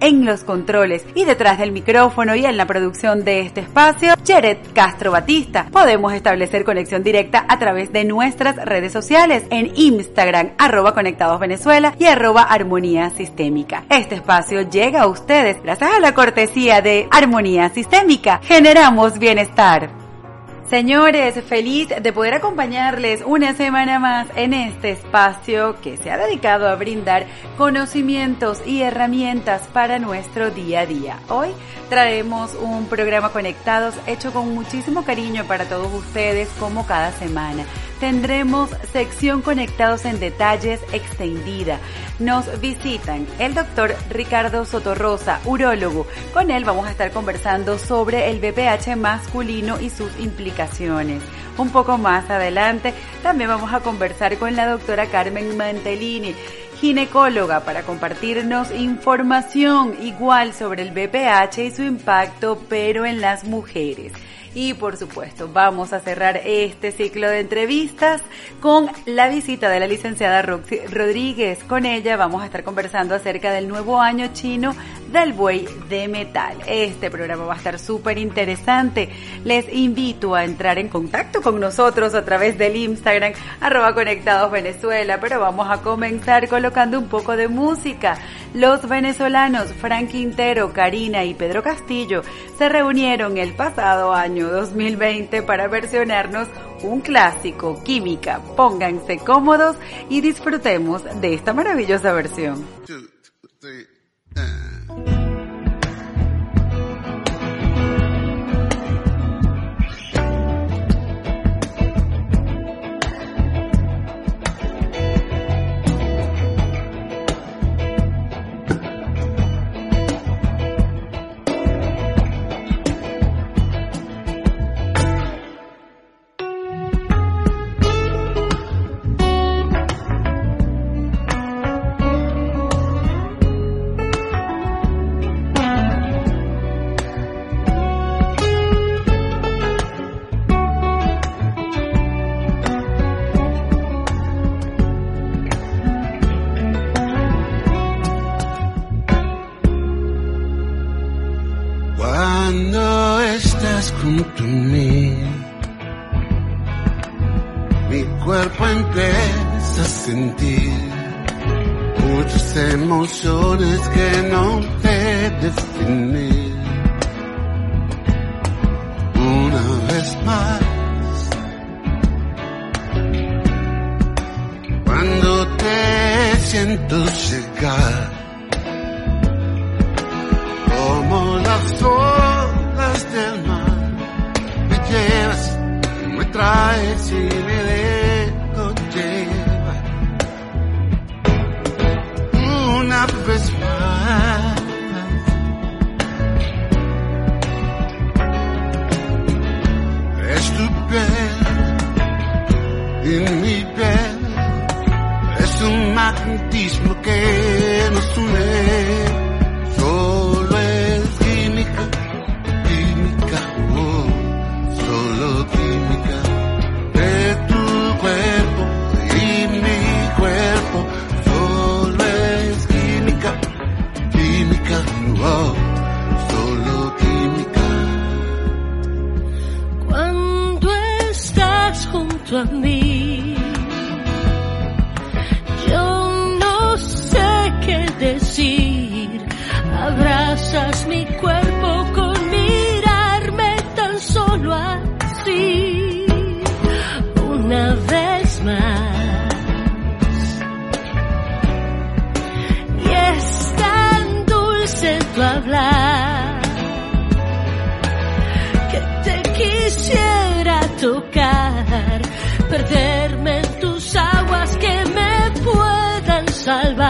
en los controles y detrás del micrófono y en la producción de este espacio, Jared Castro Batista. Podemos establecer conexión directa a través de nuestras redes sociales en Instagram, arroba Conectados Venezuela y arroba Armonía Sistémica. Este espacio llega a ustedes gracias a la cortesía de Armonía Sistémica. Generamos bienestar. Señores, feliz de poder acompañarles una semana más en este espacio que se ha dedicado a brindar conocimientos y herramientas para nuestro día a día. Hoy traemos un programa conectados hecho con muchísimo cariño para todos ustedes como cada semana tendremos sección Conectados en Detalles extendida. Nos visitan el doctor Ricardo Sotorrosa, urólogo. Con él vamos a estar conversando sobre el BPH masculino y sus implicaciones. Un poco más adelante también vamos a conversar con la doctora Carmen Mantellini ginecóloga para compartirnos información igual sobre el BPH y su impacto, pero en las mujeres. Y por supuesto, vamos a cerrar este ciclo de entrevistas con la visita de la licenciada Roxy Rodríguez. Con ella vamos a estar conversando acerca del nuevo año chino del buey de metal. Este programa va a estar súper interesante. Les invito a entrar en contacto con nosotros a través del Instagram arroba conectados Venezuela, pero vamos a comenzar colocando un poco de música. Los venezolanos Frank Quintero, Karina y Pedro Castillo se reunieron el pasado año 2020 para versionarnos un clásico, Química. Pónganse cómodos y disfrutemos de esta maravillosa versión. a hablar. Que te quisiera tocar, perderme en tus aguas que me puedan salvar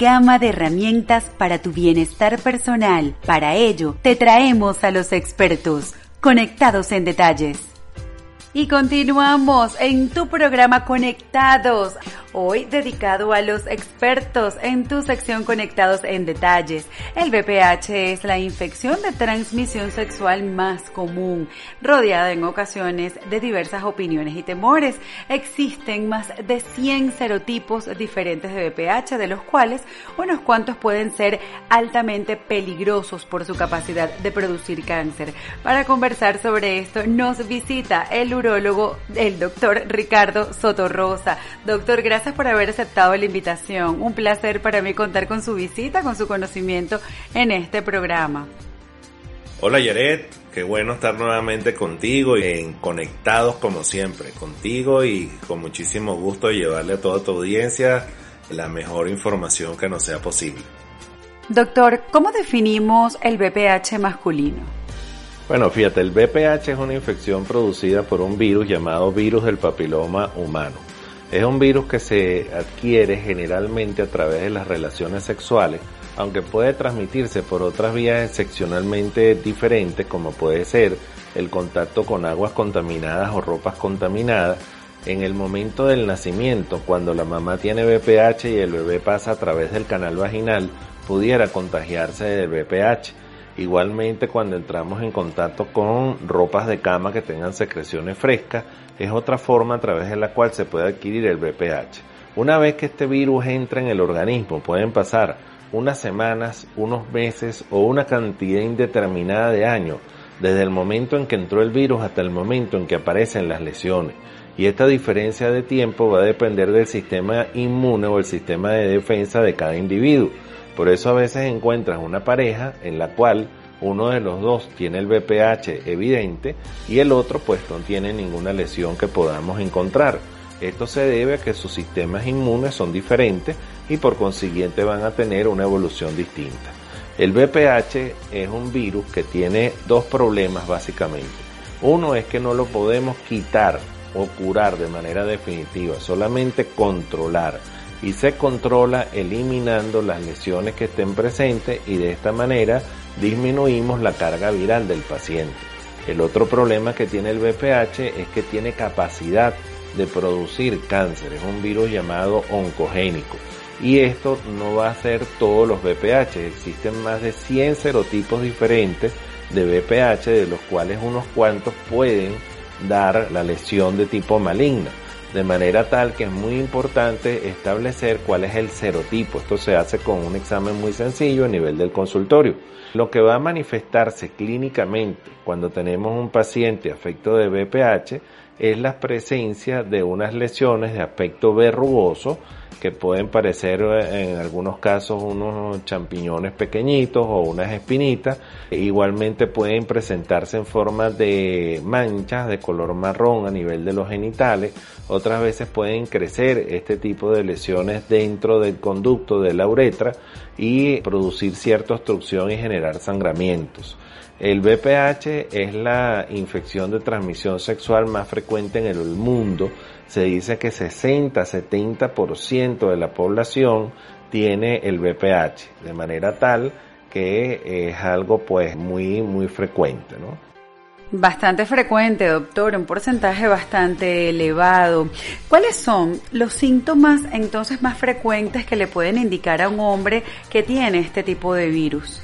gama de herramientas para tu bienestar personal. Para ello, te traemos a los expertos, conectados en detalles. Y continuamos en tu programa Conectados, hoy dedicado a los expertos en tu sección Conectados en Detalles. El VPH es la infección de transmisión sexual más común, rodeada en ocasiones de diversas opiniones y temores. Existen más de 100 serotipos diferentes de VPH, de los cuales unos cuantos pueden ser altamente peligrosos por su capacidad de producir cáncer. Para conversar sobre esto nos visita el urólogo, el doctor Ricardo Sotorrosa. Doctor, gracias por haber aceptado la invitación. Un placer para mí contar con su visita, con su conocimiento en este programa. Hola Yaret, qué bueno estar nuevamente contigo y en conectados como siempre, contigo y con muchísimo gusto llevarle a toda tu audiencia la mejor información que nos sea posible. Doctor, ¿cómo definimos el VPH masculino? Bueno, fíjate, el VPH es una infección producida por un virus llamado virus del papiloma humano. Es un virus que se adquiere generalmente a través de las relaciones sexuales, aunque puede transmitirse por otras vías excepcionalmente diferentes, como puede ser el contacto con aguas contaminadas o ropas contaminadas, en el momento del nacimiento, cuando la mamá tiene VPH y el bebé pasa a través del canal vaginal, pudiera contagiarse del VPH. Igualmente cuando entramos en contacto con ropas de cama que tengan secreciones frescas, es otra forma a través de la cual se puede adquirir el VPH. Una vez que este virus entra en el organismo, pueden pasar unas semanas, unos meses o una cantidad indeterminada de años, desde el momento en que entró el virus hasta el momento en que aparecen las lesiones. Y esta diferencia de tiempo va a depender del sistema inmune o el sistema de defensa de cada individuo. Por eso a veces encuentras una pareja en la cual uno de los dos tiene el VPH evidente y el otro pues no tiene ninguna lesión que podamos encontrar. Esto se debe a que sus sistemas inmunes son diferentes y por consiguiente van a tener una evolución distinta. El VPH es un virus que tiene dos problemas básicamente. Uno es que no lo podemos quitar o curar de manera definitiva, solamente controlar. Y se controla eliminando las lesiones que estén presentes y de esta manera disminuimos la carga viral del paciente. El otro problema que tiene el VPH es que tiene capacidad de producir cáncer, es un virus llamado oncogénico. Y esto no va a ser todos los VPH, existen más de 100 serotipos diferentes de VPH, de los cuales unos cuantos pueden dar la lesión de tipo maligna. De manera tal que es muy importante establecer cuál es el serotipo. Esto se hace con un examen muy sencillo a nivel del consultorio. Lo que va a manifestarse clínicamente cuando tenemos un paciente afecto de VPH es la presencia de unas lesiones de aspecto verrugoso que pueden parecer en algunos casos unos champiñones pequeñitos o unas espinitas. Igualmente pueden presentarse en forma de manchas de color marrón a nivel de los genitales. Otras veces pueden crecer este tipo de lesiones dentro del conducto de la uretra y producir cierta obstrucción y generar sangramientos. El VPH es la infección de transmisión sexual más frecuente en el mundo. Se dice que 60-70% de la población tiene el VPH, de manera tal que es algo pues muy muy frecuente, ¿no? Bastante frecuente, doctor, un porcentaje bastante elevado. ¿Cuáles son los síntomas entonces más frecuentes que le pueden indicar a un hombre que tiene este tipo de virus?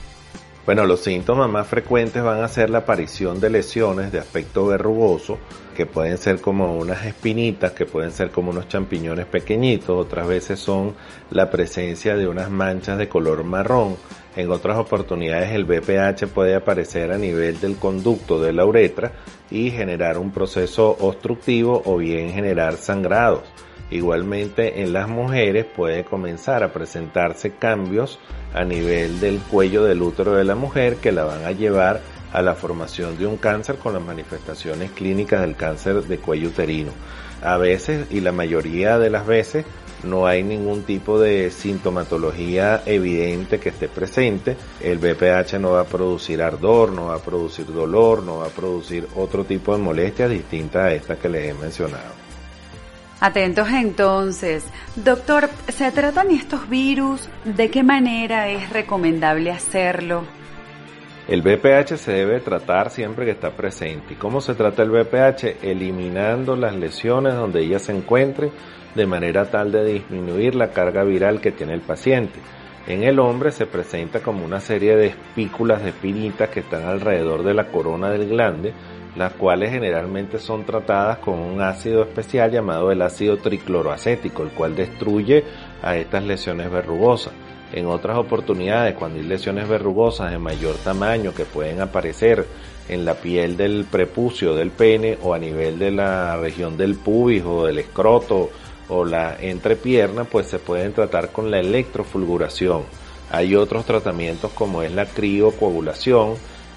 Bueno, los síntomas más frecuentes van a ser la aparición de lesiones de aspecto verrugoso, que pueden ser como unas espinitas, que pueden ser como unos champiñones pequeñitos, otras veces son la presencia de unas manchas de color marrón. En otras oportunidades el BPH puede aparecer a nivel del conducto de la uretra y generar un proceso obstructivo o bien generar sangrados. Igualmente en las mujeres puede comenzar a presentarse cambios a nivel del cuello del útero de la mujer que la van a llevar a la formación de un cáncer con las manifestaciones clínicas del cáncer de cuello uterino. A veces y la mayoría de las veces no hay ningún tipo de sintomatología evidente que esté presente. El BPH no va a producir ardor, no va a producir dolor, no va a producir otro tipo de molestias distintas a estas que les he mencionado. Atentos entonces. Doctor, ¿se tratan estos virus? ¿De qué manera es recomendable hacerlo? El BPH se debe tratar siempre que está presente. ¿Y cómo se trata el BPH? Eliminando las lesiones donde ella se encuentre de manera tal de disminuir la carga viral que tiene el paciente. En el hombre se presenta como una serie de espículas de espinitas que están alrededor de la corona del glande, las cuales generalmente son tratadas con un ácido especial llamado el ácido tricloroacético, el cual destruye a estas lesiones verrugosas. En otras oportunidades, cuando hay lesiones verrugosas de mayor tamaño que pueden aparecer en la piel del prepucio del pene o a nivel de la región del pubis o del escroto o la entrepierna, pues se pueden tratar con la electrofulguración. Hay otros tratamientos como es la criocoagulación,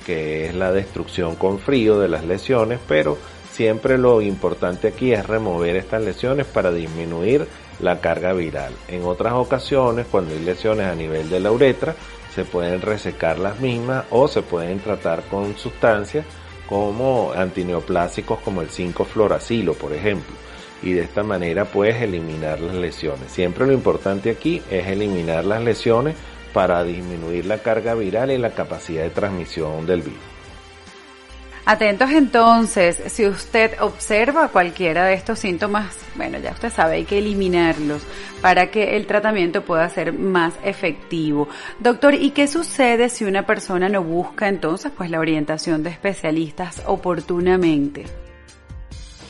que es la destrucción con frío de las lesiones, pero siempre lo importante aquí es remover estas lesiones para disminuir la carga viral. En otras ocasiones, cuando hay lesiones a nivel de la uretra, se pueden resecar las mismas o se pueden tratar con sustancias como antineoplásicos como el 5-fluoracilo, por ejemplo. Y de esta manera puedes eliminar las lesiones. Siempre lo importante aquí es eliminar las lesiones para disminuir la carga viral y la capacidad de transmisión del virus. Atentos entonces, si usted observa cualquiera de estos síntomas, bueno, ya usted sabe, hay que eliminarlos para que el tratamiento pueda ser más efectivo. Doctor, ¿y qué sucede si una persona no busca entonces pues la orientación de especialistas oportunamente?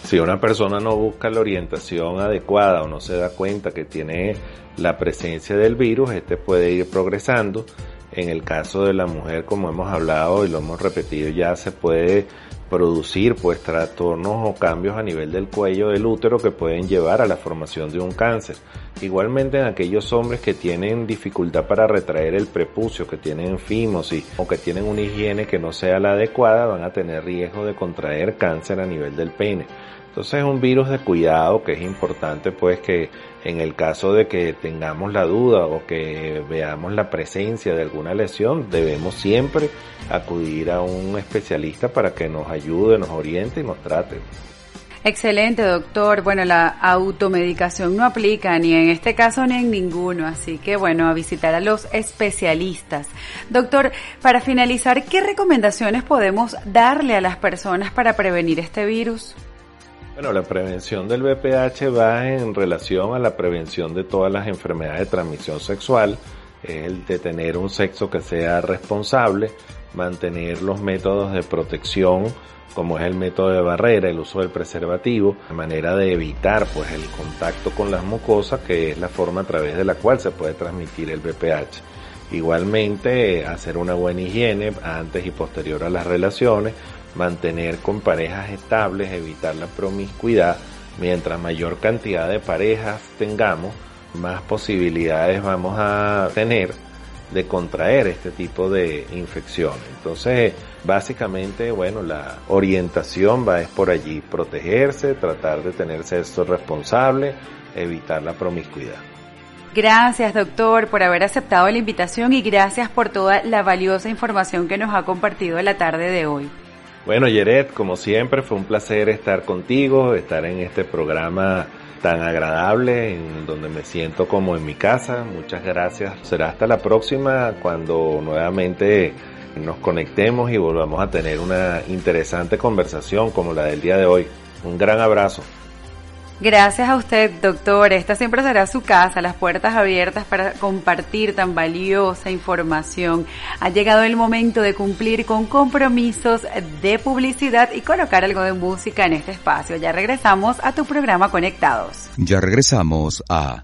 Si una persona no busca la orientación adecuada o no se da cuenta que tiene la presencia del virus, este puede ir progresando. En el caso de la mujer, como hemos hablado y lo hemos repetido ya, se puede producir pues trastornos o cambios a nivel del cuello del útero que pueden llevar a la formación de un cáncer. Igualmente en aquellos hombres que tienen dificultad para retraer el prepucio, que tienen fimosis o que tienen una higiene que no sea la adecuada, van a tener riesgo de contraer cáncer a nivel del pene. Entonces es un virus de cuidado que es importante pues que en el caso de que tengamos la duda o que veamos la presencia de alguna lesión, debemos siempre acudir a un especialista para que nos ayude, nos oriente y nos trate. Excelente, doctor. Bueno, la automedicación no aplica ni en este caso ni en ninguno, así que bueno, a visitar a los especialistas. Doctor, para finalizar, ¿qué recomendaciones podemos darle a las personas para prevenir este virus? Bueno, la prevención del VPH va en relación a la prevención de todas las enfermedades de transmisión sexual, es el de tener un sexo que sea responsable, mantener los métodos de protección como es el método de barrera, el uso del preservativo, de manera de evitar pues el contacto con las mucosas, que es la forma a través de la cual se puede transmitir el VPH. Igualmente, hacer una buena higiene antes y posterior a las relaciones, mantener con parejas estables, evitar la promiscuidad. Mientras mayor cantidad de parejas tengamos, más posibilidades vamos a tener de contraer este tipo de infección. Entonces, básicamente, bueno, la orientación va es por allí, protegerse, tratar de tener sexo responsable, evitar la promiscuidad. Gracias, doctor, por haber aceptado la invitación y gracias por toda la valiosa información que nos ha compartido la tarde de hoy. Bueno, Yeret, como siempre, fue un placer estar contigo, estar en este programa tan agradable, en donde me siento como en mi casa. Muchas gracias. Será hasta la próxima cuando nuevamente nos conectemos y volvamos a tener una interesante conversación como la del día de hoy. Un gran abrazo. Gracias a usted, doctor. Esta siempre será su casa, las puertas abiertas para compartir tan valiosa información. Ha llegado el momento de cumplir con compromisos de publicidad y colocar algo de música en este espacio. Ya regresamos a tu programa Conectados. Ya regresamos a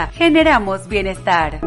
generamos bienestar.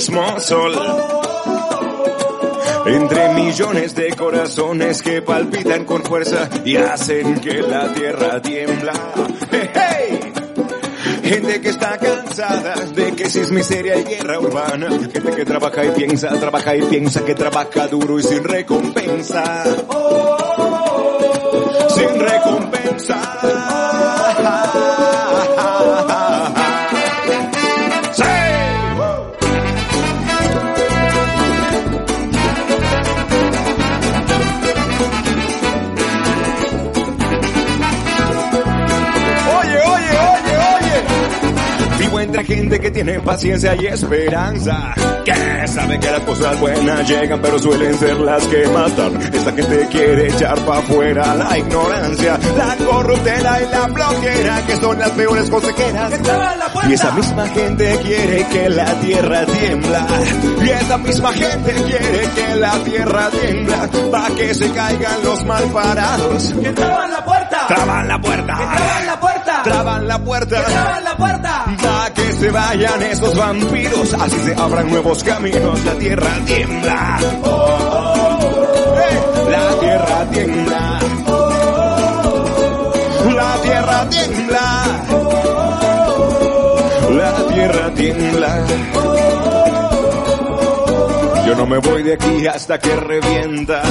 Mismo sol. Entre millones de corazones que palpitan con fuerza y hacen que la tierra tiembla. ¡Hey! Gente que está cansada de que si es miseria y guerra urbana. Gente que trabaja y piensa, trabaja y piensa, que trabaja duro y sin recompensa. Sin recompensa. Gente que tiene paciencia y esperanza. Que sabe que las cosas buenas llegan, pero suelen ser las que matan. Esta gente quiere echar pa' afuera la ignorancia, la corruptela y la bloquera, que son las peores consejeras. Y esa misma gente quiere que la tierra tiembla. Y esa misma gente quiere que la tierra tiembla. Pa' que se caigan los mal parados. ¡Que traban la puerta! Traban la puerta. ¡Que traban la puerta! Traban la puerta. ¡Que traban la puerta! Pa' que se vayan esos vampiros, así se abran nuevos caminos, la tierra tiembla. Oh, oh, oh. Hey, la tierra tiembla. La tierra tiembla. La tierra tiembla. Yo no me voy de aquí hasta que revienta.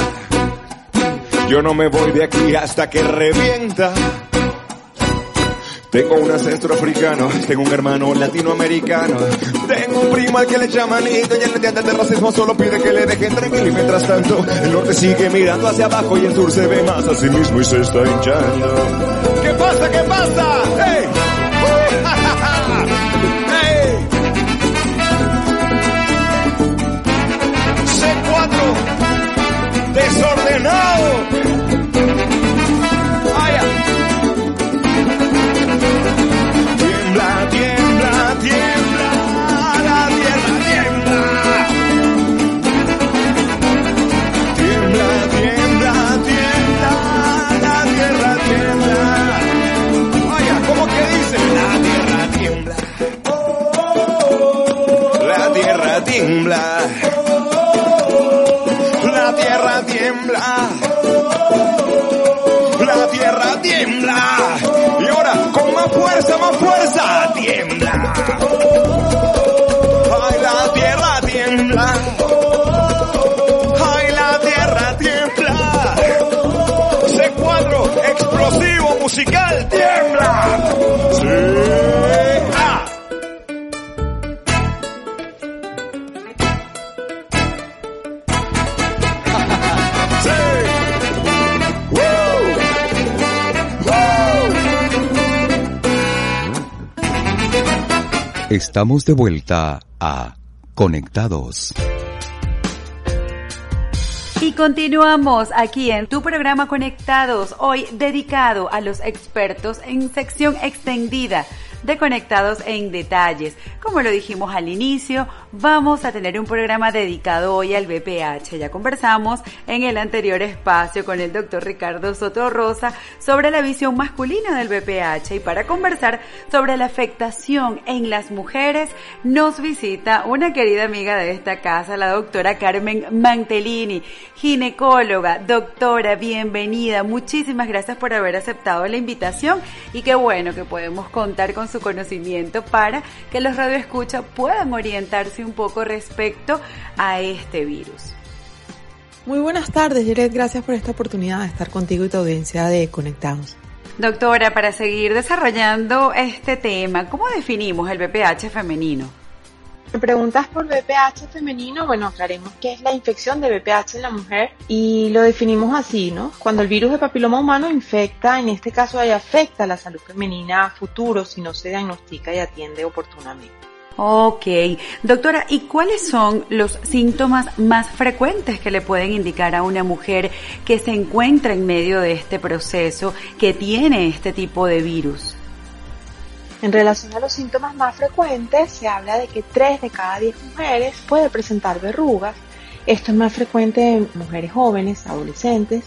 Yo no me voy de aquí hasta que revienta. Tengo un ancestro africano, tengo un hermano latinoamericano, tengo un primo al que le llaman hito y el entiende de racismo solo pide que le dejen tranquilo y mientras tanto el norte sigue mirando hacia abajo y el sur se ve más a sí mismo y se está hinchando. ¿Qué pasa? ¿Qué pasa? ¡Hey! Musical, tiembla. Sí. Ah. Estamos de vuelta a Conectados. Y continuamos aquí en tu programa Conectados, hoy dedicado a los expertos en sección extendida de Conectados en Detalles. Como lo dijimos al inicio, vamos a tener un programa dedicado hoy al BPH. Ya conversamos en el anterior espacio con el doctor Ricardo Soto Rosa sobre la visión masculina del BPH y para conversar sobre la afectación en las mujeres nos visita una querida amiga de esta casa, la doctora Carmen Mantelini, ginecóloga. Doctora, bienvenida. Muchísimas gracias por haber aceptado la invitación y qué bueno que podemos contar con su conocimiento para que los radioescuchas puedan orientarse un poco respecto a este virus. Muy buenas tardes, Jared. Gracias por esta oportunidad de estar contigo y tu audiencia de Conectados. Doctora, para seguir desarrollando este tema, ¿cómo definimos el BPH femenino? Me preguntas por BPH femenino, bueno, aclaremos qué es la infección de BPH en la mujer y lo definimos así, ¿no? Cuando el virus de papiloma humano infecta, en este caso ahí afecta la salud femenina futuro si no se diagnostica y atiende oportunamente. Ok, doctora, ¿y cuáles son los síntomas más frecuentes que le pueden indicar a una mujer que se encuentra en medio de este proceso, que tiene este tipo de virus? En relación a los síntomas más frecuentes, se habla de que 3 de cada 10 mujeres puede presentar verrugas. Esto es más frecuente en mujeres jóvenes, adolescentes.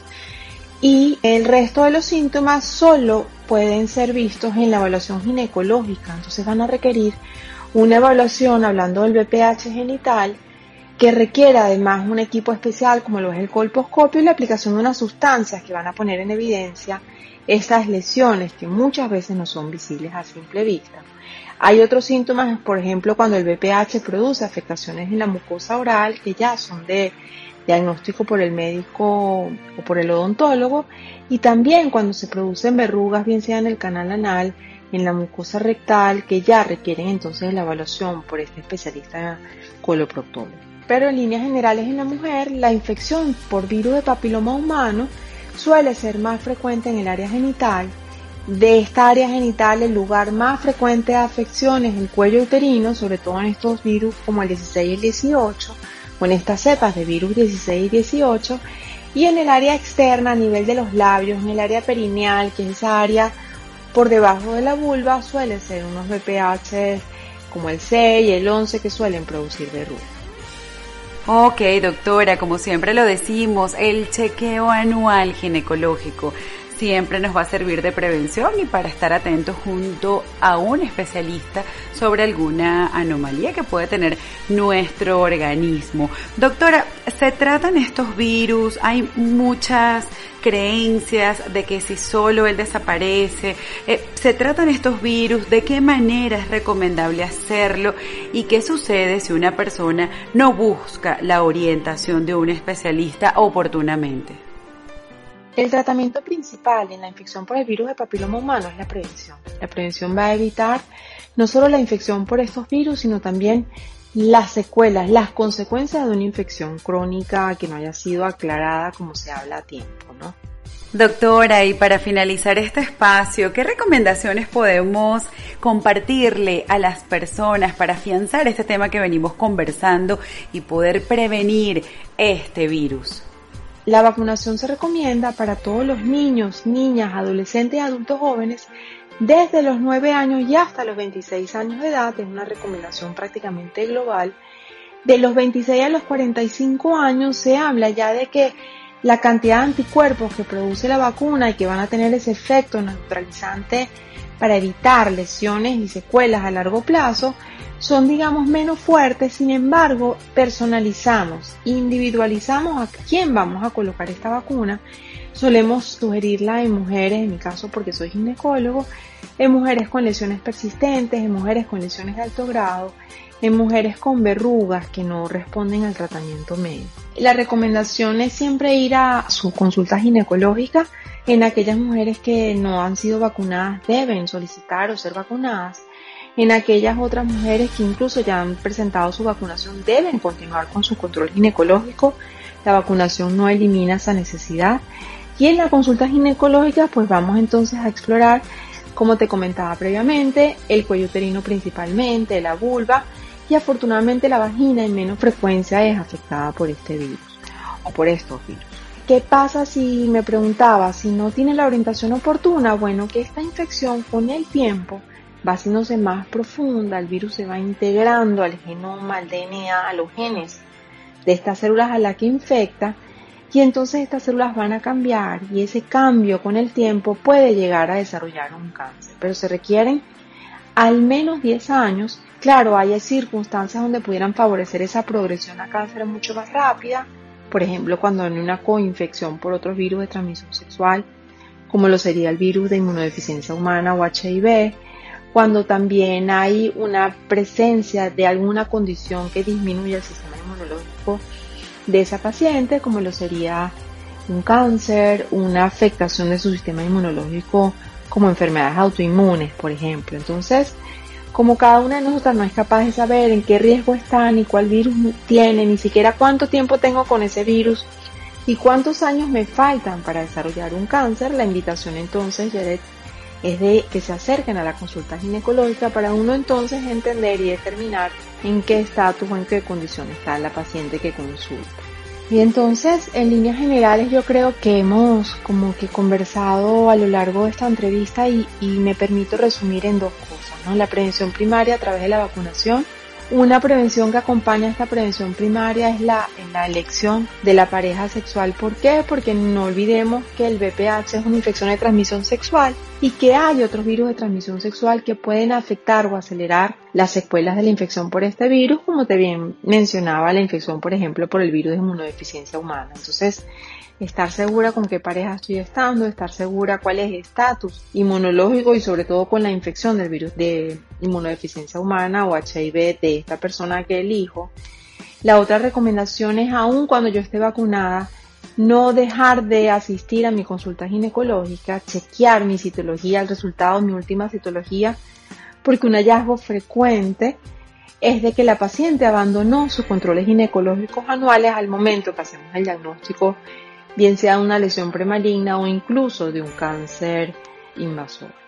Y el resto de los síntomas solo pueden ser vistos en la evaluación ginecológica. Entonces van a requerir una evaluación, hablando del BPH genital, que requiere además un equipo especial como lo es el colposcopio y la aplicación de unas sustancias que van a poner en evidencia estas lesiones que muchas veces no son visibles a simple vista. Hay otros síntomas, por ejemplo, cuando el BPH produce afectaciones en la mucosa oral que ya son de diagnóstico por el médico o por el odontólogo y también cuando se producen verrugas, bien sea en el canal anal, en la mucosa rectal, que ya requieren entonces la evaluación por este especialista coloproctólogo. Pero en líneas generales en la mujer, la infección por virus de papiloma humano suele ser más frecuente en el área genital de esta área genital, el lugar más frecuente de afección es el cuello uterino, sobre todo en estos virus como el 16 y el 18, o en estas cepas de virus 16 y 18, y en el área externa, a nivel de los labios, en el área perineal, que es esa área por debajo de la vulva, suele ser unos BPH como el 6 y el 11 que suelen producir verrugas. Ok, doctora, como siempre lo decimos, el chequeo anual ginecológico siempre nos va a servir de prevención y para estar atentos junto a un especialista sobre alguna anomalía que puede tener nuestro organismo. Doctora, ¿se tratan estos virus? Hay muchas creencias de que si solo él desaparece, eh, se tratan estos virus, de qué manera es recomendable hacerlo y qué sucede si una persona no busca la orientación de un especialista oportunamente. El tratamiento principal en la infección por el virus de papiloma humano es la prevención. La prevención va a evitar no solo la infección por estos virus, sino también las secuelas, las consecuencias de una infección crónica que no haya sido aclarada como se habla a tiempo, ¿no? Doctora, y para finalizar este espacio, ¿qué recomendaciones podemos compartirle a las personas para afianzar este tema que venimos conversando y poder prevenir este virus? La vacunación se recomienda para todos los niños, niñas, adolescentes y adultos jóvenes desde los 9 años y hasta los 26 años de edad. Es una recomendación prácticamente global. De los 26 a los 45 años se habla ya de que la cantidad de anticuerpos que produce la vacuna y que van a tener ese efecto neutralizante para evitar lesiones y secuelas a largo plazo son digamos menos fuertes, sin embargo personalizamos, individualizamos a quién vamos a colocar esta vacuna. Solemos sugerirla en mujeres, en mi caso porque soy ginecólogo, en mujeres con lesiones persistentes, en mujeres con lesiones de alto grado, en mujeres con verrugas que no responden al tratamiento médico. La recomendación es siempre ir a su consulta ginecológica. En aquellas mujeres que no han sido vacunadas deben solicitar o ser vacunadas. En aquellas otras mujeres que incluso ya han presentado su vacunación deben continuar con su control ginecológico. La vacunación no elimina esa necesidad. Y en la consulta ginecológica pues vamos entonces a explorar, como te comentaba previamente, el cuello uterino principalmente, la vulva, y afortunadamente la vagina en menos frecuencia es afectada por este virus o por estos virus. ¿Qué pasa si me preguntaba si no tiene la orientación oportuna? Bueno, que esta infección con el tiempo va haciéndose más profunda, el virus se va integrando al genoma, al DNA, a los genes de estas células a las que infecta y entonces estas células van a cambiar y ese cambio con el tiempo puede llegar a desarrollar un cáncer, pero se requieren al menos 10 años Claro, hay circunstancias donde pudieran favorecer esa progresión a cáncer mucho más rápida, por ejemplo, cuando hay una coinfección por otros virus de transmisión sexual, como lo sería el virus de inmunodeficiencia humana o HIV, cuando también hay una presencia de alguna condición que disminuye el sistema inmunológico de esa paciente, como lo sería un cáncer, una afectación de su sistema inmunológico como enfermedades autoinmunes, por ejemplo. Entonces, como cada una de nosotras no es capaz de saber en qué riesgo está, ni cuál virus tiene, ni siquiera cuánto tiempo tengo con ese virus y cuántos años me faltan para desarrollar un cáncer, la invitación entonces es de que se acerquen a la consulta ginecológica para uno entonces entender y determinar en qué estatus o en qué condición está la paciente que consulta. Y entonces, en líneas generales, yo creo que hemos como que conversado a lo largo de esta entrevista y, y me permito resumir en dos cosas. La prevención primaria a través de la vacunación. Una prevención que acompaña a esta prevención primaria es la, la elección de la pareja sexual. ¿Por qué? Porque no olvidemos que el VPH es una infección de transmisión sexual y que hay otros virus de transmisión sexual que pueden afectar o acelerar las secuelas de la infección por este virus, como te bien mencionaba la infección, por ejemplo, por el virus de inmunodeficiencia humana. Entonces, estar segura con qué pareja estoy estando, estar segura cuál es el estatus inmunológico y sobre todo con la infección del virus de inmunodeficiencia humana o HIV de esta persona que elijo. La otra recomendación es aun cuando yo esté vacunada, no dejar de asistir a mi consulta ginecológica, chequear mi citología, el resultado de mi última citología, porque un hallazgo frecuente es de que la paciente abandonó sus controles ginecológicos anuales al momento que hacemos el diagnóstico bien sea una lesión premaligna o incluso de un cáncer invasor.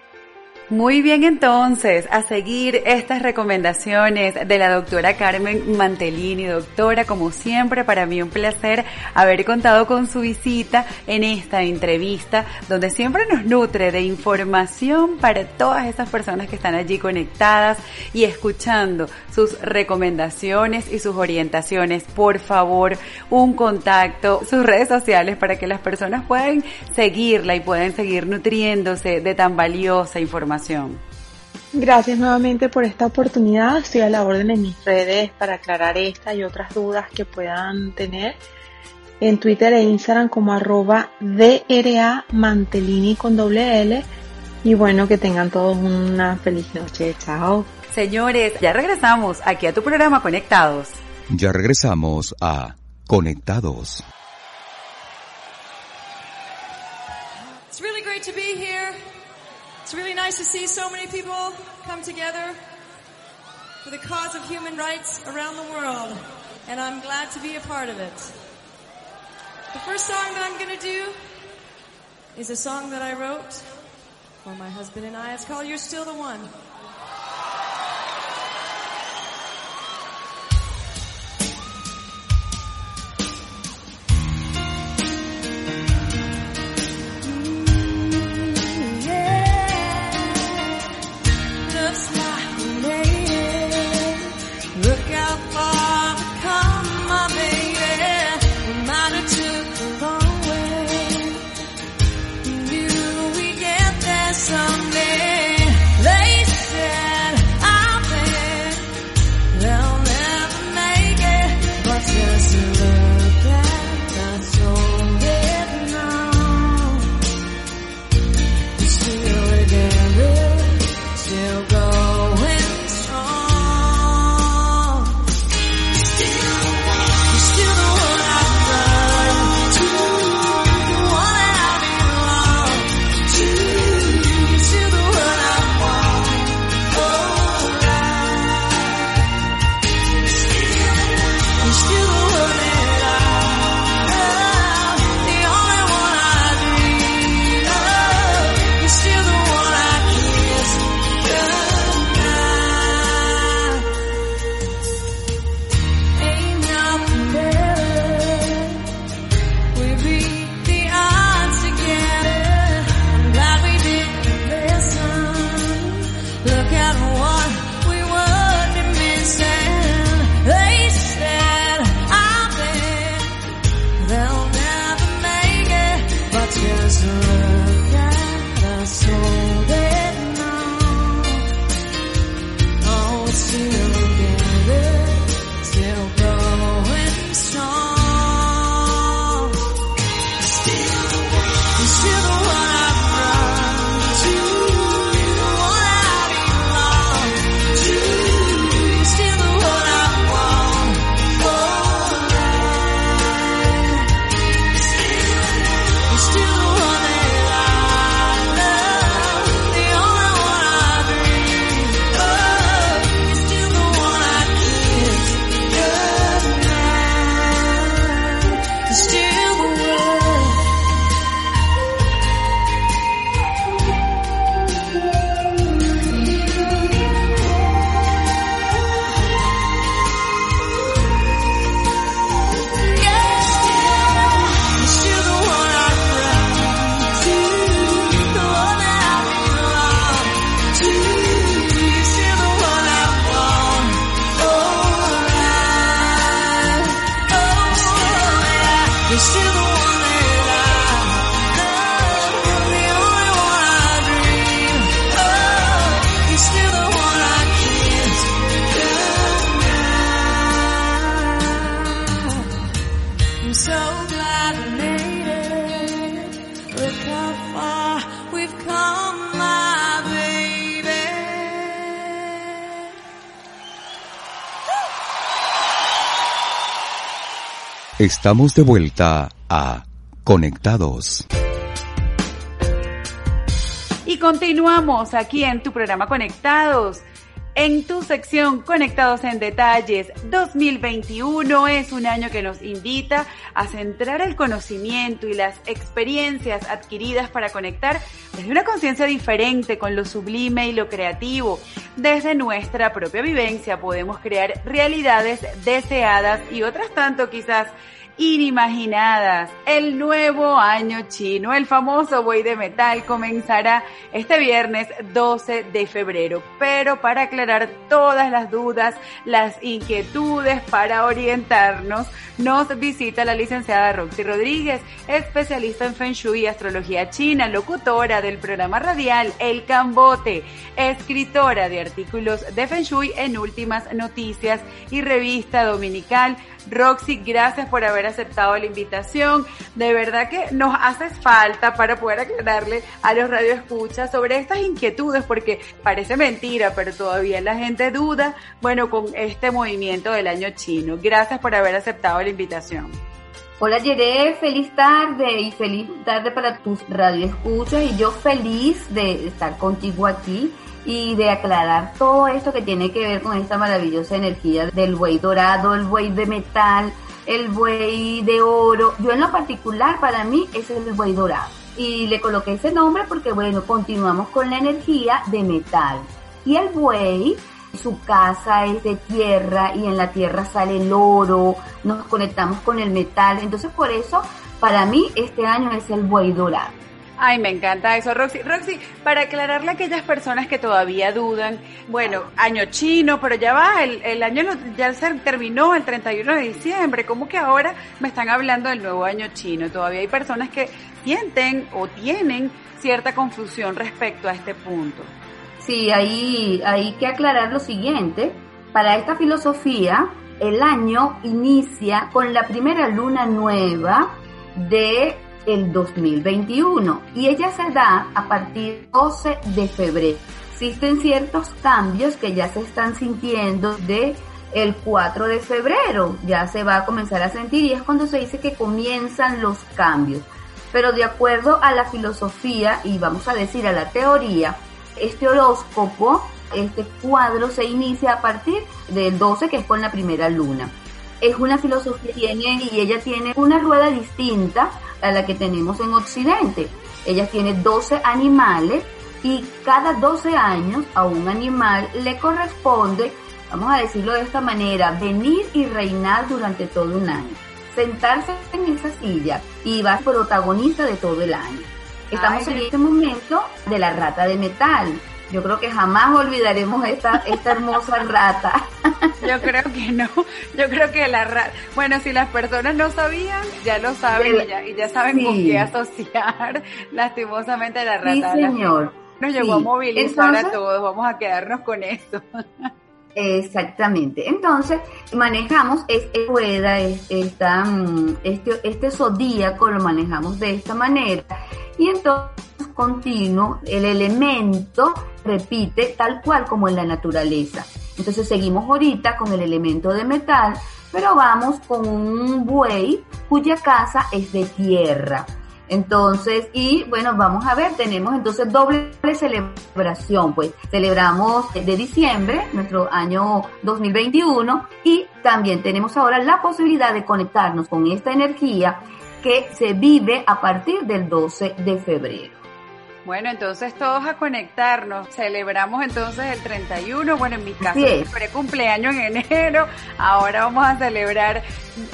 Muy bien entonces, a seguir estas recomendaciones de la doctora Carmen Mantellini. Doctora, como siempre, para mí un placer haber contado con su visita en esta entrevista, donde siempre nos nutre de información para todas esas personas que están allí conectadas y escuchando sus recomendaciones y sus orientaciones. Por favor, un contacto, sus redes sociales para que las personas puedan seguirla y puedan seguir nutriéndose de tan valiosa información. Gracias nuevamente por esta oportunidad. Estoy a la orden en mis redes para aclarar esta y otras dudas que puedan tener. En Twitter e Instagram como arroba DRA Mantelini con doble L. Y bueno, que tengan todos una feliz noche. Chao. Señores, ya regresamos aquí a tu programa Conectados. Ya regresamos a Conectados. It's really great to be here. It's really nice to see so many people come together for the cause of human rights around the world. And I'm glad to be a part of it. The first song that I'm going to do is a song that I wrote for my husband and I. It's called You're Still the One. Estamos de vuelta a Conectados. Y continuamos aquí en tu programa Conectados. En tu sección Conectados en Detalles. 2021 es un año que nos invita a centrar el conocimiento y las experiencias adquiridas para conectar desde una conciencia diferente con lo sublime y lo creativo. Desde nuestra propia vivencia podemos crear realidades deseadas y otras tanto quizás inimaginadas. El nuevo año chino, el famoso buey de metal, comenzará este viernes 12 de febrero. Pero para aclarar todas las dudas, las inquietudes, para orientarnos, nos visita la licenciada Roxy Rodríguez, especialista en Feng Shui y astrología china, locutora del programa radial El Cambote, escritora de artículos de Feng Shui en Últimas Noticias y revista dominical Roxy, gracias por haber aceptado la invitación. De verdad que nos hace falta para poder aclararle a los radioescuchas sobre estas inquietudes, porque parece mentira, pero todavía la gente duda, bueno, con este movimiento del año chino. Gracias por haber aceptado la invitación. Hola Yere, feliz tarde y feliz tarde para tus radioescuchas y yo feliz de estar contigo aquí y de aclarar todo esto que tiene que ver con esta maravillosa energía del buey dorado, el buey de metal, el buey de oro. Yo en lo particular para mí es el buey dorado. Y le coloqué ese nombre porque bueno, continuamos con la energía de metal. Y el buey, su casa es de tierra y en la tierra sale el oro, nos conectamos con el metal. Entonces por eso para mí este año es el buey dorado. Ay, me encanta eso, Roxy. Roxy, para aclararle a aquellas personas que todavía dudan, bueno, año chino, pero ya va, el, el año ya se terminó el 31 de diciembre, ¿cómo que ahora me están hablando del nuevo año chino? Todavía hay personas que sienten o tienen cierta confusión respecto a este punto. Sí, ahí hay que aclarar lo siguiente. Para esta filosofía, el año inicia con la primera luna nueva de el 2021 y ella se da a partir del 12 de febrero. Existen ciertos cambios que ya se están sintiendo de el 4 de febrero, ya se va a comenzar a sentir y es cuando se dice que comienzan los cambios. Pero de acuerdo a la filosofía y vamos a decir a la teoría, este horóscopo, este cuadro se inicia a partir del 12 que es con la primera luna. Es una filosofía y ella tiene una rueda distinta a la que tenemos en Occidente. Ella tiene 12 animales y cada 12 años a un animal le corresponde, vamos a decirlo de esta manera, venir y reinar durante todo un año. Sentarse en esa silla y va protagonista de todo el año. Estamos Ay, en este momento de la rata de metal. Yo creo que jamás olvidaremos esta, esta hermosa rata. Yo creo que no, yo creo que la ra- bueno, si las personas no sabían, ya lo saben y ya, y ya saben con Sí. qué asociar lastimosamente la rata. Sí, señor. Nos llegó a movilizar a todos, vamos a quedarnos con esto. Exactamente. Entonces, manejamos esta rueda, es- esta, este, este zodíaco lo manejamos de esta manera. Y entonces, continuo, el elemento repite tal cual como en la naturaleza. Entonces, seguimos ahorita con el elemento de metal, pero vamos con un buey cuya casa es de tierra. Entonces, y bueno, vamos a ver, tenemos entonces doble celebración, pues celebramos de diciembre, nuestro año 2021, y también tenemos ahora la posibilidad de conectarnos con esta energía que se vive a partir del 12 de febrero. Bueno, entonces todos a conectarnos. Celebramos entonces el 31. Bueno, en mi caso celebré cumpleaños en enero. Ahora vamos a celebrar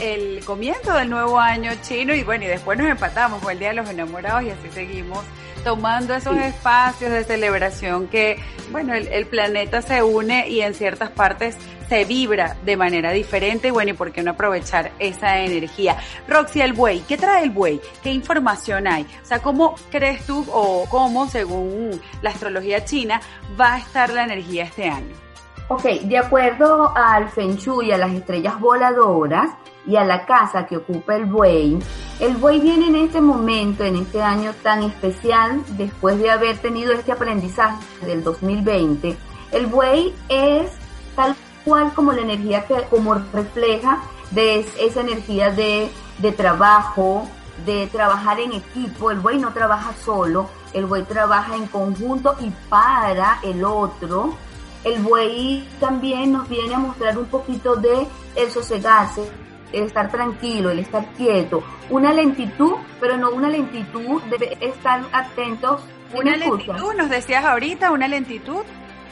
el comienzo del nuevo año chino y bueno, y después nos empatamos con el Día de los Enamorados y así seguimos tomando esos Sí. espacios de celebración que, bueno, el, el planeta se une y en ciertas partes se vibra de manera diferente y bueno, y por qué no aprovechar esa energía. Roxy, el buey, ¿qué trae el buey? ¿Qué información hay? O sea, ¿cómo crees tú o cómo, según la astrología china, va a estar la energía este año? Ok, de acuerdo al Feng Shui, a las estrellas voladoras y a la casa que ocupa el buey, el buey viene en este momento, en este año tan especial, después de haber tenido este aprendizaje del 2020. El buey es tal cual como la energía que como refleja de es- esa energía de, de trabajo, de trabajar en equipo. El buey no trabaja solo, el buey trabaja en conjunto y para el otro. El buey también nos viene a mostrar un poquito de el sosegarse, el estar tranquilo, el estar quieto, una lentitud, pero no una lentitud de estar atentos. ¿Sí Una escuchas? lentitud, nos decías ahorita, una lentitud.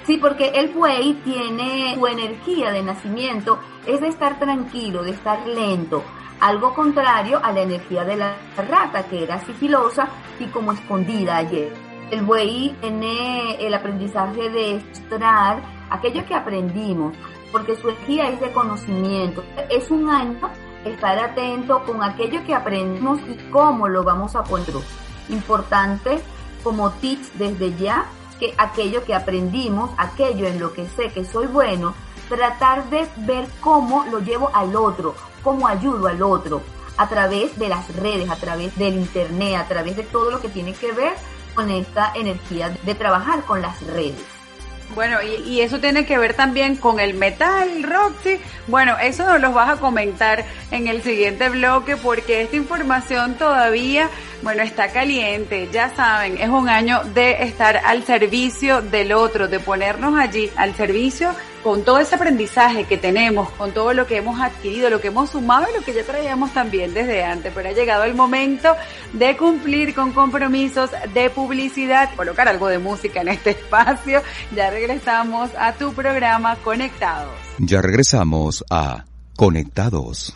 Sí, porque el buey tiene su energía de nacimiento, es de estar tranquilo, de estar lento. Algo contrario a la energía de la rata, que era sigilosa y como escondida ayer. El buey tiene el aprendizaje de mostrar aquello que aprendimos, porque su energía es de conocimiento. Es un año estar atento con aquello que aprendimos y cómo lo vamos a poner. Importante como tips desde ya que aquello que aprendimos, aquello en lo que sé que soy bueno, tratar de ver cómo lo llevo al otro, cómo ayudo al otro, a través de las redes, a través del internet, a través de todo lo que tiene que ver con esta energía de trabajar con las redes. Bueno, y, y eso tiene que ver también con el metal, Roxy. Bueno, eso nos lo vas a comentar en el siguiente bloque porque esta información todavía, bueno, está caliente. Ya saben, es un año de estar al servicio del otro, de ponernos allí al servicio con todo ese aprendizaje que tenemos, con todo lo que hemos adquirido, lo que hemos sumado y lo que ya traíamos también desde antes. Pero ha llegado el momento de cumplir con compromisos de publicidad, colocar algo de música en este espacio. Ya regresamos a tu programa Conectados. Ya regresamos a Conectados.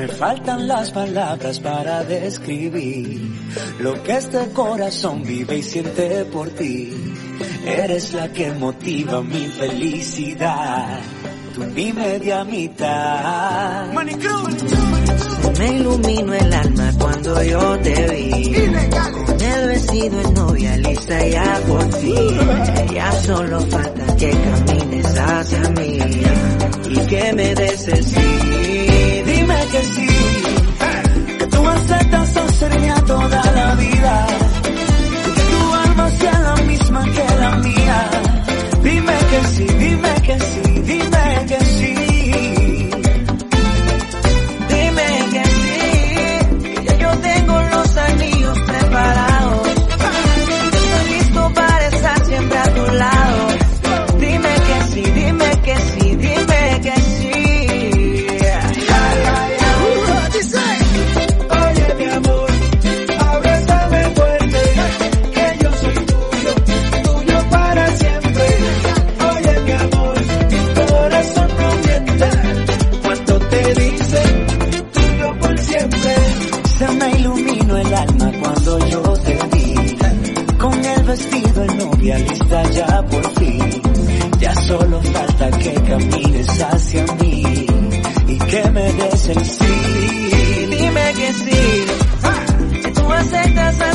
Me faltan las palabras para describir lo que este corazón vive y siente por ti. Eres la que motiva mi felicidad, tú mi media mitad. Me ilumino el alma cuando yo te vi. Con el vestido en novia lista ya por fin. Ya solo falta que camines hacia mí y que me des el sí. Que sí, que tú aceptas ser mía toda la vida. Que tu alma sea la misma que la mía. Dime que sí, dime que sí, ya por fin. Ya solo falta que camines hacia mí y que me des el sí. Dime que sí, que tú aceptas a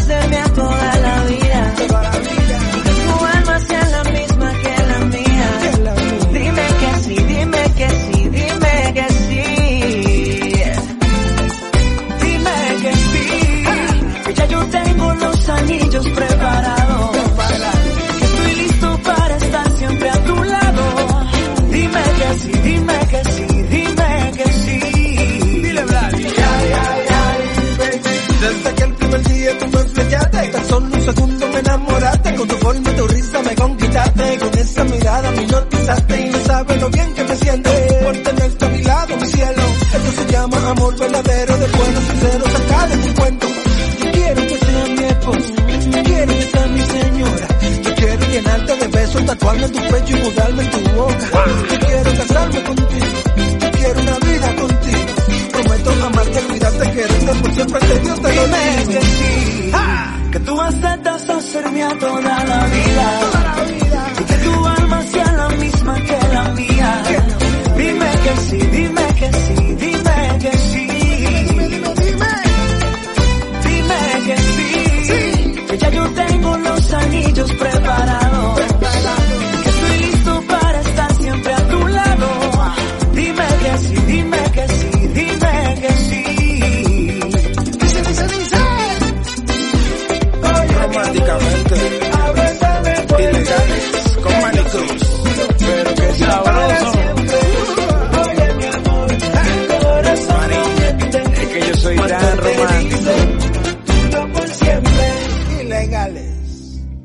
solo un segundo me enamoraste, con tu forma tu risa me conquistaste, con esa mirada me hipnotizaste y no sabes lo bien que me siento por tenerte a mi lado, mi cielo. Esto se llama amor verdadero, de buenos sinceros, acá de un cuento. Yo quiero que seas mi esposo, quiero que seas mi señora, yo quiero llenarte de besos, tatuarme en tu pecho y mudarme en tu boca. Yo quiero casarme contigo, yo quiero una vida contigo. Prometo amarte, cuidarte, quererte por siempre, te Dios te lo que tú aceptas a toda la vida. Y que tu alma sea la misma que la mía. Dime que sí, dime que sí, dime que sí. Dime que sí, que ya yo tengo los anillos preparados.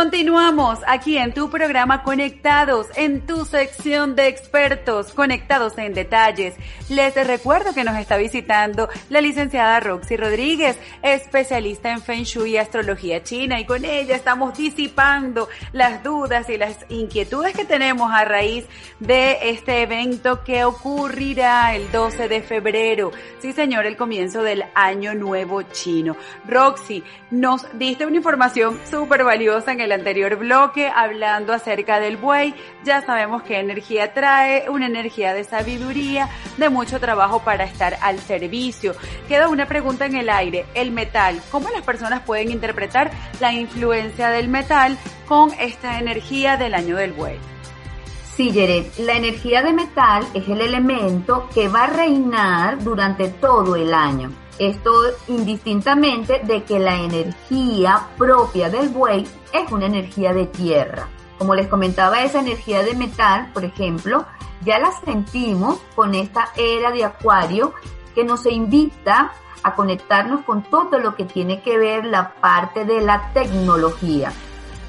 Continuamos aquí en tu programa Conectados, en tu sección de expertos conectados en detalles. Les recuerdo que nos está visitando la licenciada Roxy Rodríguez, especialista en Feng Shui y astrología china, y con ella estamos disipando las dudas y las inquietudes que tenemos a raíz de este evento que ocurrirá el 12 de febrero. Sí, señor, el comienzo del año nuevo chino. Roxy, nos diste una información súper valiosa en el anterior bloque hablando acerca del buey. Ya sabemos qué energía trae, una energía de sabiduría, de mucho trabajo para estar al servicio. Queda una pregunta en el aire. El metal, ¿cómo las personas pueden interpretar la influencia del metal con esta energía del año del buey? Sí, la energía de metal es el elemento que va a reinar durante todo el año. Esto indistintamente de que la energía propia del buey es una energía de tierra. Como les comentaba, esa energía de metal, por ejemplo, ya la sentimos con esta era de acuario que nos invita a conectarnos con todo lo que tiene que ver la parte de la tecnología.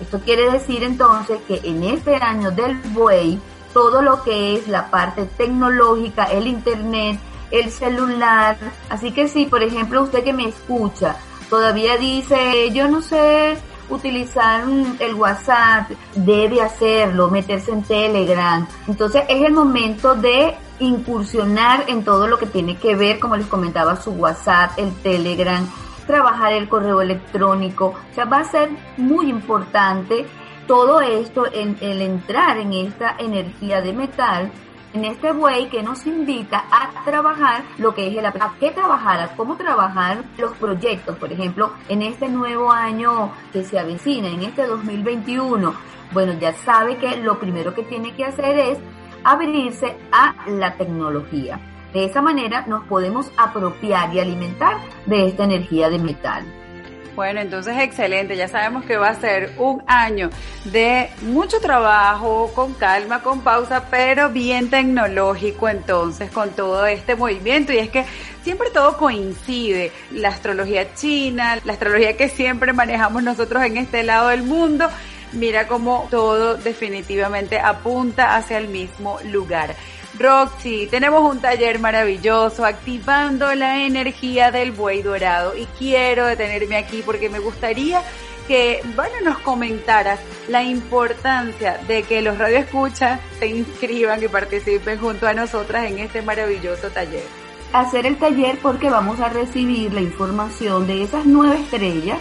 Esto quiere decir entonces que en este año del buey, todo lo que es la parte tecnológica, el internet, el celular, así que si por ejemplo usted que me escucha todavía dice, yo no sé utilizar el WhatsApp, debe hacerlo, meterse en Telegram. Entonces es el momento de incursionar en todo lo que tiene que ver, como les comentaba, su WhatsApp, el Telegram, trabajar el correo electrónico. O sea, va a ser muy importante todo esto, en el entrar en esta energía de metal, en este buey que nos invita a trabajar lo que es el a qué trabajar, cómo trabajar los proyectos, por ejemplo, en este nuevo año que se avecina, en este 2021. Bueno, ya sabe que lo primero que tiene que hacer es abrirse a la tecnología. De esa manera nos podemos apropiar y alimentar de esta energía de metal. Bueno, entonces excelente, ya sabemos que va a ser un año de mucho trabajo, con calma, con pausa, pero bien tecnológico entonces con todo este movimiento. Y es que siempre todo coincide, la astrología china, la astrología que siempre manejamos nosotros en este lado del mundo, mira cómo todo definitivamente apunta hacia el mismo lugar. Roxy, tenemos un taller maravilloso activando la energía del buey dorado y quiero detenerme aquí porque me gustaría que, bueno, nos comentaras la importancia de que los radioescuchas se inscriban y participen junto a nosotras en este maravilloso taller. Hacer el taller porque vamos a recibir la información de esas nueve estrellas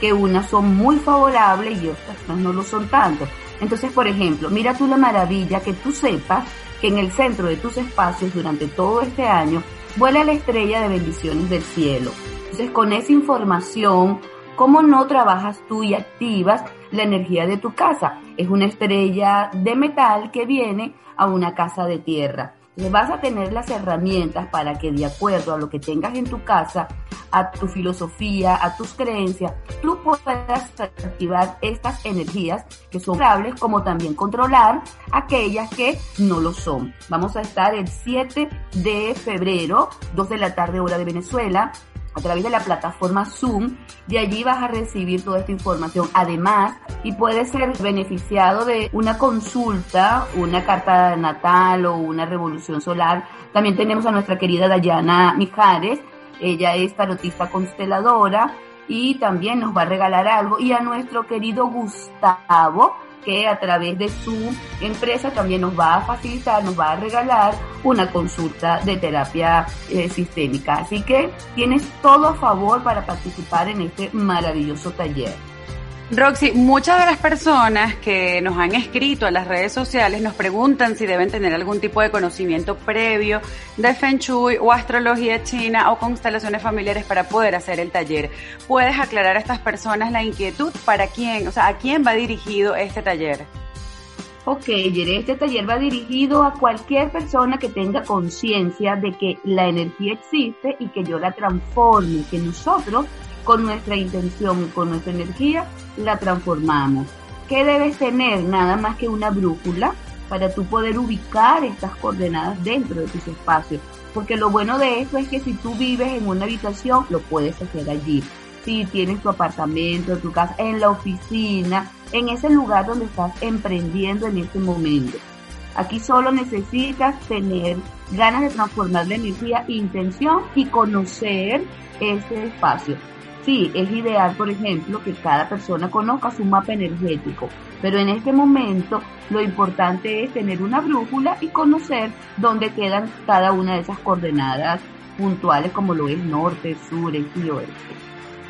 que unas son muy favorables y otras no lo son tanto. Entonces, por ejemplo, mira tú la maravilla que tú sepas que en el centro de tus espacios durante todo este año vuela la estrella de bendiciones del cielo. Entonces, con esa información, ¿cómo no trabajas tú y activas la energía de tu casa? Es una estrella de metal que viene a una casa de tierra. Entonces vas a tener las herramientas para que de acuerdo a lo que tengas en tu casa, a tu filosofía, a tus creencias, tú puedas activar estas energías que son favorables, como también controlar aquellas que no lo son. Vamos a estar el 7 de febrero, 2 de la tarde hora de Venezuela, a través de la plataforma Zoom. De allí vas a recibir toda esta información. Además, y puedes ser beneficiado de una consulta, una carta natal o una revolución solar. También tenemos a nuestra querida Dayana Mijares. Ella es tarotista consteladora y también nos va a regalar algo. Y a nuestro querido Gustavo, que a través de su empresa también nos va a facilitar, nos va a regalar una consulta de terapia eh, sistémica. Así que tienes todo a favor para participar en este maravilloso taller. Roxy, muchas de las personas que nos han escrito a las redes sociales nos preguntan si deben tener algún tipo de conocimiento previo de Feng Shui o astrología china o constelaciones familiares para poder hacer el taller. ¿Puedes aclarar a estas personas la inquietud para quién, o sea, a quién va dirigido este taller? Ok, este taller va dirigido a cualquier persona que tenga conciencia de que la energía existe y que yo la transforme, que nosotros con nuestra intención y con nuestra energía la transformamos. ¿Qué debes tener? Nada más que una brújula, para tú poder ubicar estas coordenadas dentro de tus espacios. Porque lo bueno de esto es que si tú vives en una habitación, lo puedes hacer allí. Si tienes tu apartamento, tu casa, en la oficina, en ese lugar donde estás emprendiendo en este momento. Aquí solo necesitas tener ganas de transformar la energía, intención y conocer ese espacio. Sí, es ideal, por ejemplo, que cada persona conozca su mapa energético, pero en este momento lo importante es tener una brújula y conocer dónde quedan cada una de esas coordenadas puntuales como lo es norte, sur, este y oeste.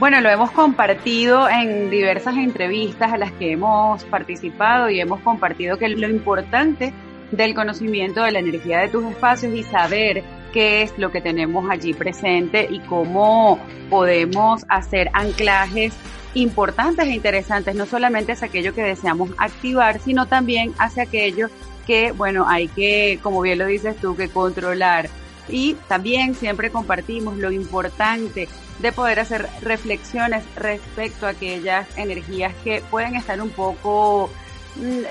Bueno, lo hemos compartido en diversas entrevistas a las que hemos participado y hemos compartido que lo importante del conocimiento de la energía de tus espacios y saber qué es lo que tenemos allí presente y cómo podemos hacer anclajes importantes e interesantes, no solamente hacia aquello que deseamos activar, sino también hacia aquello que, bueno, hay que, como bien lo dices tú, que controlar. Y también siempre compartimos lo importante de poder hacer reflexiones respecto a aquellas energías que pueden estar un poco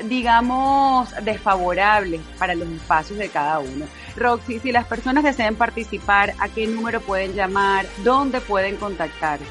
digamos, desfavorables para los espacios de cada uno. Roxy, si las personas desean participar, ¿a qué número pueden llamar? ¿Dónde pueden contactarse?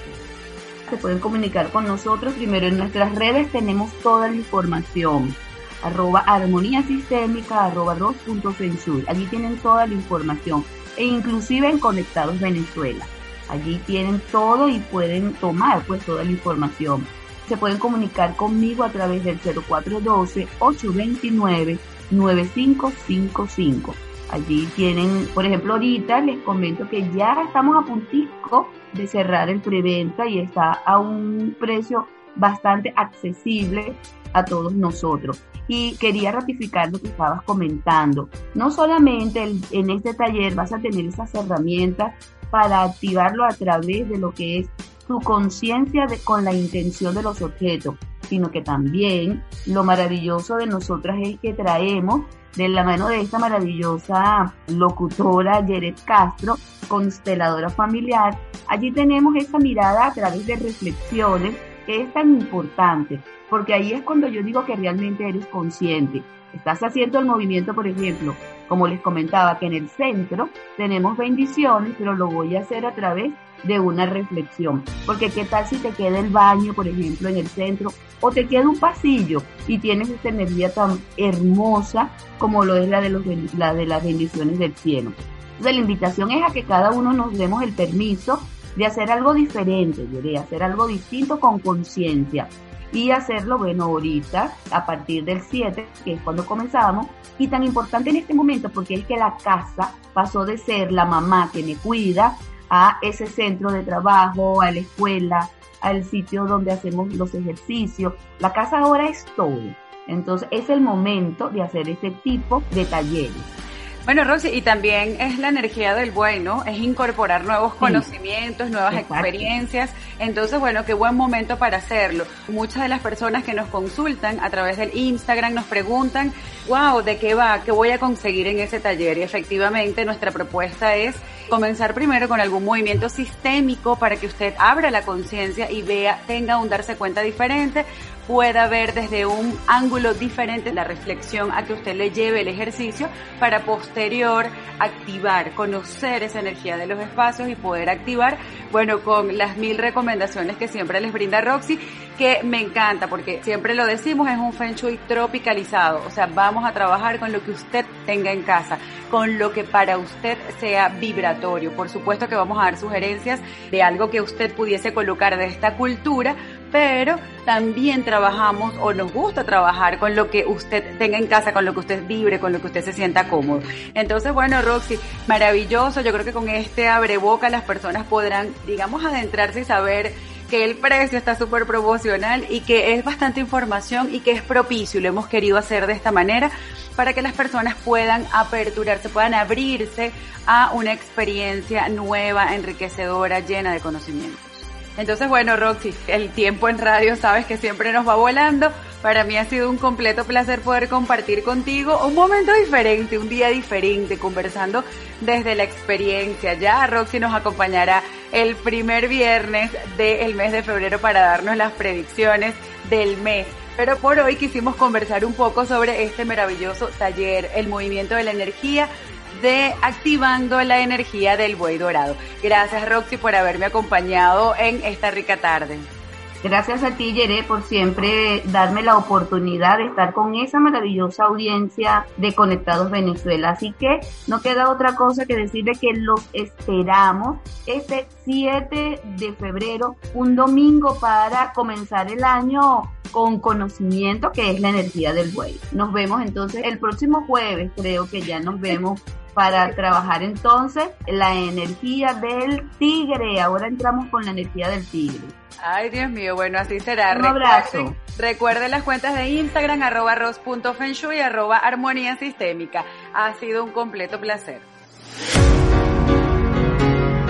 Se pueden comunicar con nosotros. Primero en nuestras redes tenemos toda la información. Arroba armonía sistémica, arroba ros.fensur. Allí tienen toda la información. E inclusive en Conectados Venezuela. Allí tienen todo y pueden tomar pues toda la información se pueden comunicar conmigo a través del 0412-829-9555. Allí tienen, por ejemplo, ahorita les comento que ya estamos a puntico de cerrar el preventa y está a un precio bastante accesible a todos nosotros. Y quería ratificar lo que estabas comentando. No solamente en este taller vas a tener esas herramientas para activarlo a través de lo que es tu conciencia con la intención de los objetos, sino que también lo maravilloso de nosotras es que traemos de la mano de esta maravillosa locutora Yeret Castro, consteladora familiar, allí tenemos esa mirada a través de reflexiones que es tan importante, porque ahí es cuando yo digo que realmente eres consciente. Estás haciendo el movimiento, por ejemplo, como les comentaba, que en el centro tenemos bendiciones, pero lo voy a hacer a través de una reflexión. Porque qué tal si te queda el baño, por ejemplo, en el centro, o te queda un pasillo y tienes esta energía tan hermosa como lo es la de, los, la de las bendiciones del cielo. Entonces la invitación es a que cada uno nos demos el permiso de hacer algo diferente, de hacer algo distinto con conciencia y hacerlo, bueno, ahorita, a partir del 7, que es cuando comenzamos, y tan importante en este momento porque es que la casa pasó de ser la mamá que me cuida a ese centro de trabajo, a la escuela, al sitio donde hacemos los ejercicios. La casa ahora es todo. Entonces es el momento de hacer este tipo de talleres. Bueno, Rosy, y también es la energía del bueno, es incorporar nuevos conocimientos, nuevas Exacto. experiencias. Entonces, bueno, qué buen momento para hacerlo. Muchas de las personas que nos consultan a través del Instagram nos preguntan, wow, ¿de qué va? ¿Qué voy a conseguir en ese taller? Y efectivamente, nuestra propuesta es comenzar primero con algún movimiento sistémico para que usted abra la conciencia y vea, tenga un darse cuenta diferente, pueda ver desde un ángulo diferente la reflexión a que usted le lleve el ejercicio para posterior activar, conocer esa energía de los espacios y poder activar, bueno, con las mil recomendaciones que siempre les brinda Roxy, que me encanta porque siempre lo decimos, es un Feng Shui tropicalizado, o sea, vamos a trabajar con lo que usted tenga en casa, con lo que para usted sea vibratorio. Por supuesto que vamos a dar sugerencias de algo que usted pudiese colocar de esta cultura, pero también trabajamos o nos gusta trabajar con lo que usted tenga en casa, con lo que usted vibre, con lo que usted se sienta cómodo. Entonces, bueno, Roxy, maravilloso. Yo creo que con este abre boca las personas podrán, digamos, adentrarse y saber que el precio está súper promocional y que es bastante información y que es propicio lo hemos querido hacer de esta manera para que las personas puedan aperturarse, puedan abrirse a una experiencia nueva, enriquecedora, llena de conocimientos. Entonces, bueno, Roxy, el tiempo en radio sabes que siempre nos va volando. Para mí ha sido un completo placer poder compartir contigo un momento diferente, un día diferente, conversando desde la experiencia. Ya Roxy nos acompañará el primer viernes del mes de febrero para darnos las predicciones del mes Pero por hoy quisimos conversar un poco sobre este maravilloso taller, el movimiento de la energía de activando la energía del buey dorado. Gracias Roxy por haberme acompañado en esta rica tarde. Gracias a ti, Yere, por siempre darme la oportunidad de estar con esa maravillosa audiencia de Conectados Venezuela. Así que no queda otra cosa que decirle que los esperamos este 7 de febrero, un domingo para comenzar el año con conocimiento que es la energía del buey. Nos vemos entonces el próximo jueves, creo que ya nos vemos para trabajar entonces la energía del tigre. Ahora entramos con la energía del tigre. Ay, Dios mío, bueno, así será. Un abrazo. Recuerden, recuerden las cuentas de Instagram, arroba ros.fenshui, arroba armonía sistémica. Ha sido un completo placer.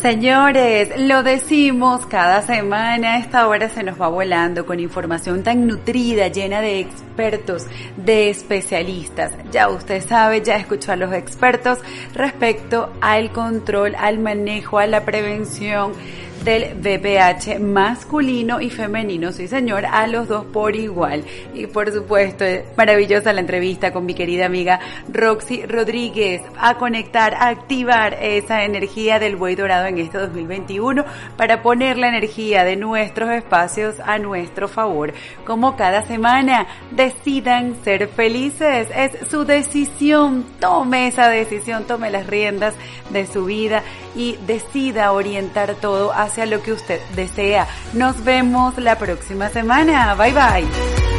Señores, lo decimos cada semana, esta hora se nos va volando con información tan nutrida, llena de expertos, de especialistas. Ya usted sabe, ya escuchó a los expertos respecto al control, al manejo, a la prevención del VPH masculino y femenino, sí señor, a los dos por igual. Y por supuesto, maravillosa la entrevista con mi querida amiga Roxy Rodríguez, a conectar, a activar esa energía del buey dorado en este 2021 para poner la energía de nuestros espacios a nuestro favor. Como cada semana, decidan ser felices, es su decisión, tome esa decisión, tome las riendas de su vida y decida orientar todo hacia lo que usted desea. Nos vemos la próxima semana. Bye bye.